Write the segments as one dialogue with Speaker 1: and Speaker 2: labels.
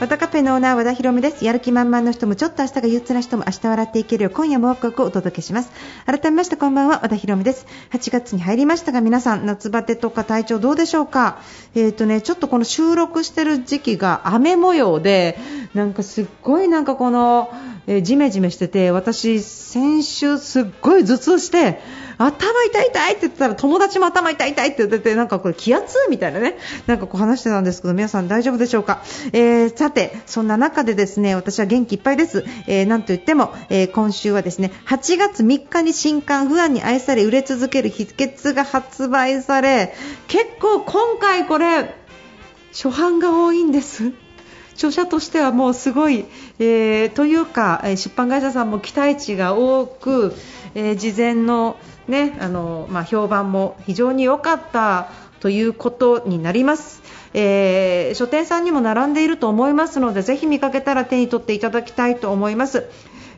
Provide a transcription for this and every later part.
Speaker 1: 和田カフェのオーナー和田博美です。やる気満々の人もちょっと明日が憂鬱な人も明日笑っていけるよう今夜もワクワクをお届けします。改めましてこんばんは和田博美です。8月に入りましたが皆さん夏バテとか体調どうでしょうか？えっ、とねちょっとこの収録してる時期が雨模様でなんかすっごいなんかこの、えー、ジメジメしてて私先週すっごい頭痛して頭痛い痛いって言ってたら友達も頭痛い痛いって言っててなんかこれ気圧みたいなねなんかこう話してたんですけど皆さん大丈夫でしょうか、えー、さてそんな中でですね私は元気いっぱいです、えー、なんといっても、えー、今週はですね8月3日に新刊不安に愛され売れ続ける秘訣が発売され結構今回これ初版が多いんです。著者としてはもうすごい、えー、というか出版会社さんも期待値が多く、えー、事前のね、あのまあ、評判も非常に良かったということになります。えー、書店さんにも並んでいると思いますのでぜひ見かけたら手に取っていただきたいと思います。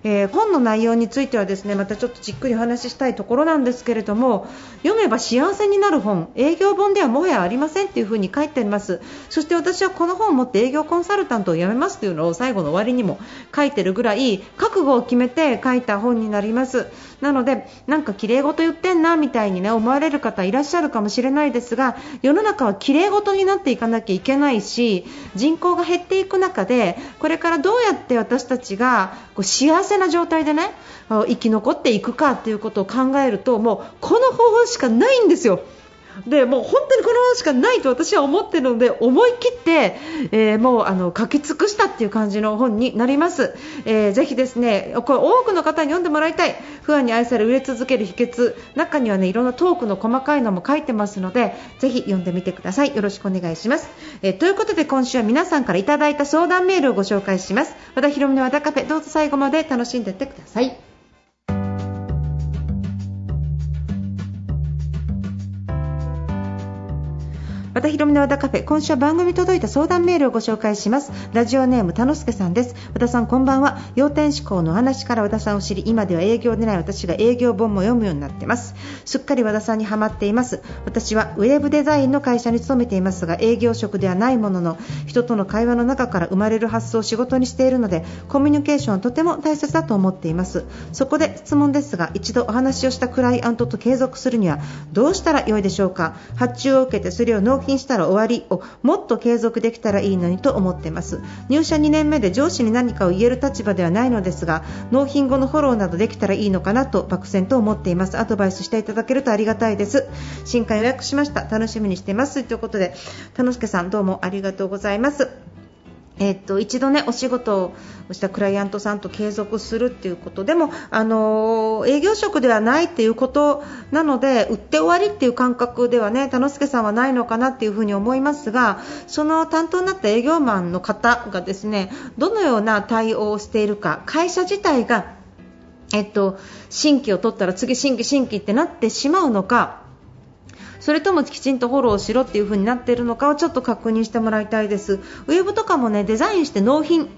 Speaker 1: えー、本の内容についてはですねまたちょっとじっくりお話ししたいところなんですけれども読めば幸せになる本営業本ではもはやありませんというふに書いてあります。そして私はこの本を持って営業コンサルタントを辞めますというのを最後の終わりにも書いてるぐらい覚悟を決めて書いた本になります。なのでなんか綺麗事言ってんなみたいにね思われる方いらっしゃるかもしれないですが世の中は綺麗事になっていかなきゃいけないし人口が減っていく中でこれからどうやって私たちがこう幸せせな状態でね生き残っていくかっていうことを考えるともうこの方法しかないんですよ。でもう本当にこの本しかないと私は思っているので思い切って、えー、もうあの書き尽くしたっていう感じの本になります、えー、ぜひですねこれ多くの方に読んでもらいたい。不安に愛され売れ続ける秘訣。中にはねいろんなトークの細かいのも書いてますのでぜひ読んでみてください。よろしくお願いします、えー、ということで今週は皆さんからいただいた相談メールをご紹介します。和田博美の和田カフェどうぞ最後まで楽しんでってください。和田ひろみの和田カフェ今週は番組届いた相談メールをご紹介します。ラジオネームたのすけさんです。和田さんこんばんは。要点思考の話から和田さんを知り今では営業でない私が営業本も読むようになってます。すっかり和田さんにはまっています。私はウェブデザインの会社に勤めていますが営業職ではないものの人との会話の中から生まれる発想を仕事にしているのでコミュニケーションはとても大切だと思っています。そこで質問ですが一度お話をしたクライアントと継続するにはどうしたらよいでしょうか？発注を受けてそれを納品したら終わりをもっと継続できたらいいのにと思っています。入社2年目で上司に何かを言える立場ではないのですが納品後のフォローなどできたらいいのかなと漠然と思っています。アドバイスしていただけるとありがたいです。新刊予約しました。楽しみにしています。ということで田之助さんどうもありがとうございます。えっと、一度ねお仕事をしたクライアントさんと継続するっていうことでも、あの営業職ではないっていうことなので売って終わりっていう感覚ではね田之助さんはないのかなっていうふに思いますがその担当になった営業マンの方がですねどのような対応をしているか会社自体がえっと、新規を取ったら次、新規、新規ってなってしまうのかそれともきちんとフォローしろっていう風になっているのかをちょっと確認してもらいたいですウェブとかもねデザインして納品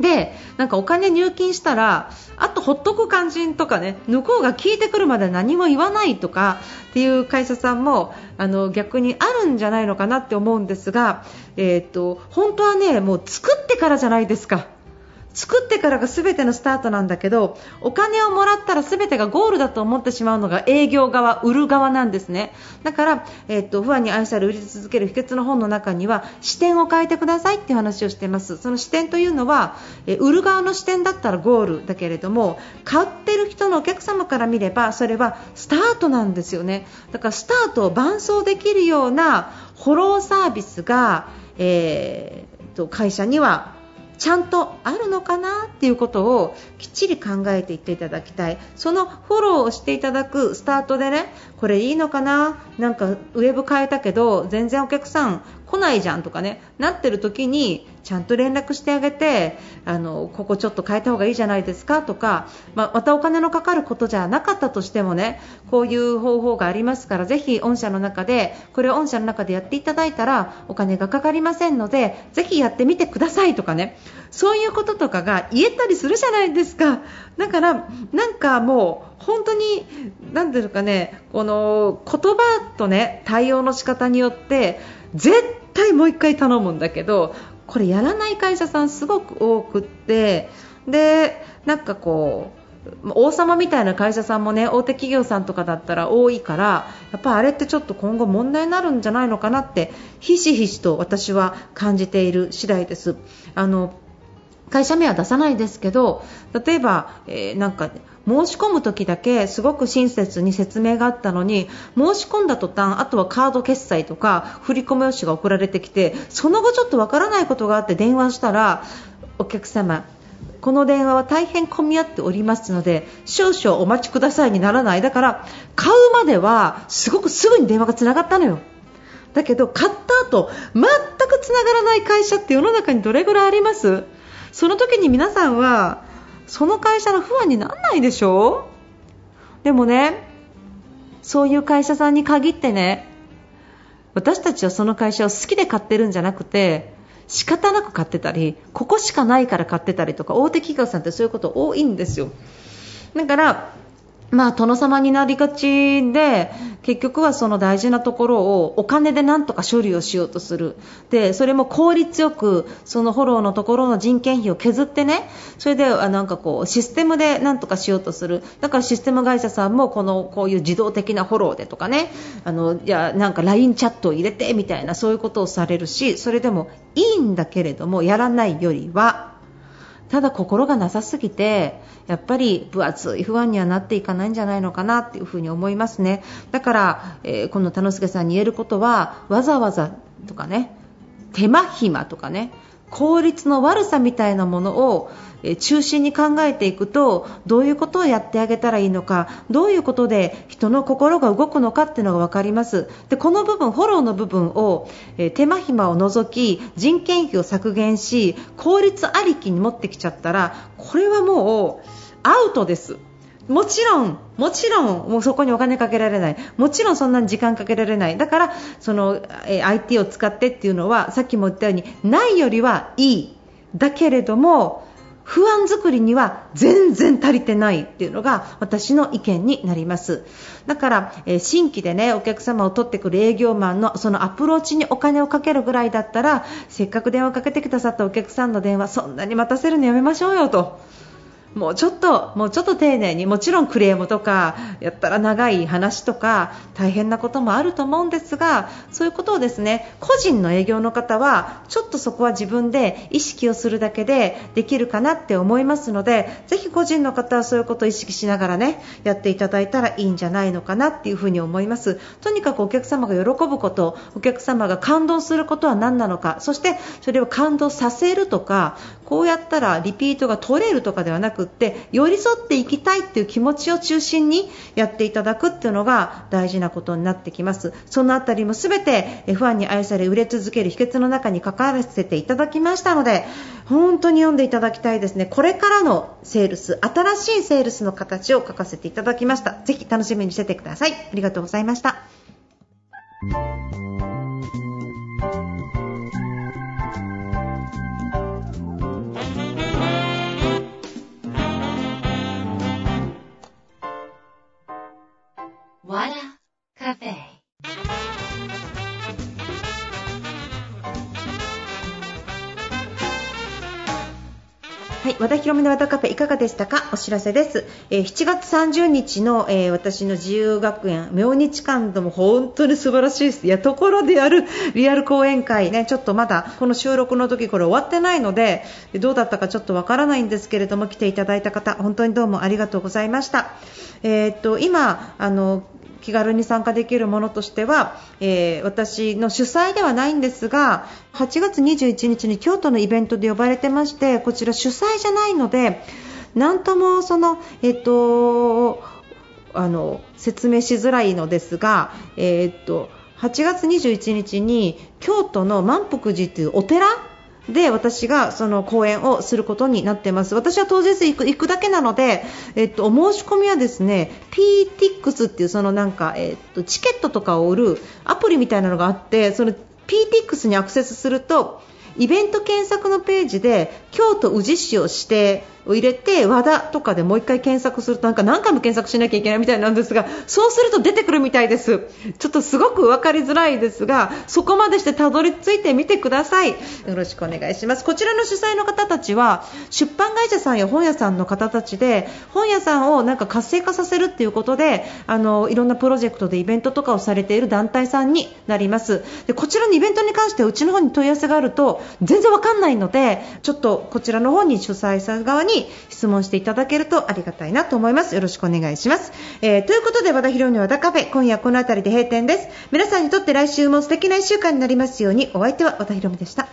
Speaker 1: でなんかお金入金したらあとほっとく感じとかね向こうが聞いてくるまで何も言わないとかっていう会社さんもあの逆にあるんじゃないのかなって思うんですが、えーと本当はねもう作ってからじゃないですか。作ってからが全てのスタートなんだけどお金をもらったら全てがゴールだと思ってしまうのが営業側、売る側なんですね。だから、えー、っと不安に愛され売り続ける秘訣の本の中には視点を変えてくださいっていう話をしています。その視点というのは、え売る側の視点だったらゴールだけれども買ってる人のお客様から見ればそれはスタートなんですよね。だからスタートを伴走できるようなフォローサービスが、えー、と会社にはちゃんとあるのかなっていうことをきっちり考えていっていただきたい。そのフォローをしていただくスタートでねこれいいのかな？なんかウェブ変えたけど全然お客さん来ないじゃんとかねなってる時にちゃんと連絡してあげてあのここちょっと変えた方がいいじゃないですかとか、まあ、またお金のかかることじゃなかったとしてもねこういう方法がありますからぜひ御社の中でこれを御社の中でやっていただいたらお金がかかりませんのでぜひやってみてくださいとかね。そういうこととかが言えたりするじゃないですか。だからなんかもう本当に何ていうかねこの言葉とね対応の仕方によって絶対もう1回頼むんだけどこれやらない会社さんすごく多くってでなんかこう王様みたいな会社さんもね大手企業さんとかだったら多いからやっぱあれってちょっと今後問題になるんじゃないのかなってひしひしと私は感じている次第です。あの会社名は出さないですけど例えば、えー、なんか申し込む時だけすごく親切に説明があったのに申し込んだ途端あとはカード決済とか振込用紙が送られてきてその後ちょっとわからないことがあって電話したらお客様この電話は大変混み合っておりますので少々お待ちくださいにならない。だから買うまではすごくすぐに電話がつながったのよ。だけど買った後全くつながらない会社って世の中にどれぐらいあります？その時に皆さんはその会社の不安にならないでしょでもねそういう会社さんに限ってね私たちはその会社を好きで買ってるんじゃなくて仕方なく買ってたりここしかないから買ってたりとか大手企業さんってそういうこと多いんですよ。だからまあ、殿様になりがちで結局はその大事なところをお金でなんとか処理をしようとする。でそれも効率よくそのフォローのところの人件費を削ってねそれでなんかこうシステムでなんとかしようとする。だからシステム会社さんもこのこういう自動的なフォローでとかねあのいやなんか LINE チャットを入れてみたいなそういうことをされるしそれでもいいんだけれどもやらないよりはただ心がなさすぎてやっぱり分厚い不安にはなっていかないんじゃないのかなっていうふに思いますね。だから、えー、この田之助さんに言えることはわざわざとかね手間暇とかね効率の悪さみたいなものを中心に考えていくとどういうことをやってあげたらいいのかどういうことで人の心が動くのかっていうのが分かりますでこの部分フォローの部分を、え手間暇を除き人件費を削減し効率ありきに持ってきちゃったらこれはもうアウトです。もちろん、もちろん、もうそこにお金かけられない。もちろんそんなに時間かけられない。だから、その、え IT を使ってっていうのは、さっきも言ったように、ないよりはいい。だけれども、不安作りには全然足りてないっていうのが私の意見になりますだから、え、新規でねお客様を取ってくる営業マンのそのアプローチにお金をかけるぐらいだったらせっかく電話かけてくださったお客さんの電話そんなに待たせるのやめましょうよともうちょっと、もうちょっと丁寧に、もちろんクレームとか、やったら長い話とか、大変なこともあると思うんですが、そういうことをですね、個人の営業の方は、ちょっとそこは自分で意識をするだけでできるかなって思いますので、ぜひ個人の方はそういうことを意識しながらね、やっていただいたらいいんじゃないのかなっていうふうに思います。とにかくお客様が喜ぶこと、お客様が感動することは何なのか、そしてそれを感動させるとか、こうやったらリピートが取れるとかではなくって寄り添っていきたいっていう気持ちを中心にやっていただくっていうのが大事なことになってきます。そのあたりも全てファンに愛され売れ続ける秘訣の中に書かせていただきましたので本当に読んでいただきたいですね。これからのセールス新しいセールスの形を書かせていただきました。ぜひ楽しみにしててください。ありがとうございました。はい、和田博美の和田カフェいかがでしたか？お知らせです、えー、7月30日の、えー、私の自由学園明日館でも本当に素晴らしいです。いやところでやるリアル講演会。ねちょっとまだこの収録の時これ終わってないのでどうだったかちょっとわからないんですけれども来ていただいた方本当にどうもありがとうございました。えー、っと今あの気軽に参加できるものとしては、えー、私の主催ではないんですが8月21日に京都のイベントで呼ばれてましてこちら主催じゃないのでなんともその、えっと、あの説明しづらいのですが、えっと8月21日に京都の満腹寺というお寺で私がその講演をすることになってます。私は当日行く行くだけなので、えっと、お申し込みはですね PTX っていうそのなんか、えっと、チケットとかを売るアプリみたいなのがあってその PTX にアクセスするとイベント検索のページで京都宇治市を指定を入れて和田とかでもう1回検索するとなんか何回も検索しなきゃいけないみたいなんですがそうすると出てくるみたいです。ちょっとすごく分かりづらいですがそこまでしてたどり着いてみてください。よろしくお願いします。こちらの主催の方たちは出版会社さんや本屋さんの方たちで本屋さんをなんか活性化させるっていうことであのいろんなプロジェクトでイベントとかをされている団体さんになります。でこちらのイベントに関してはうちの方に問い合わせがあると全然わかんないのでちょっとこちらの方に主催者側にに質問していただけるとありがたいなと思います。よろしくお願いします。えー、ということで和田博美和田カフェ今夜この辺りで閉店です。皆さんにとって来週も素敵な1週間になりますようにお相手は和田博美でした。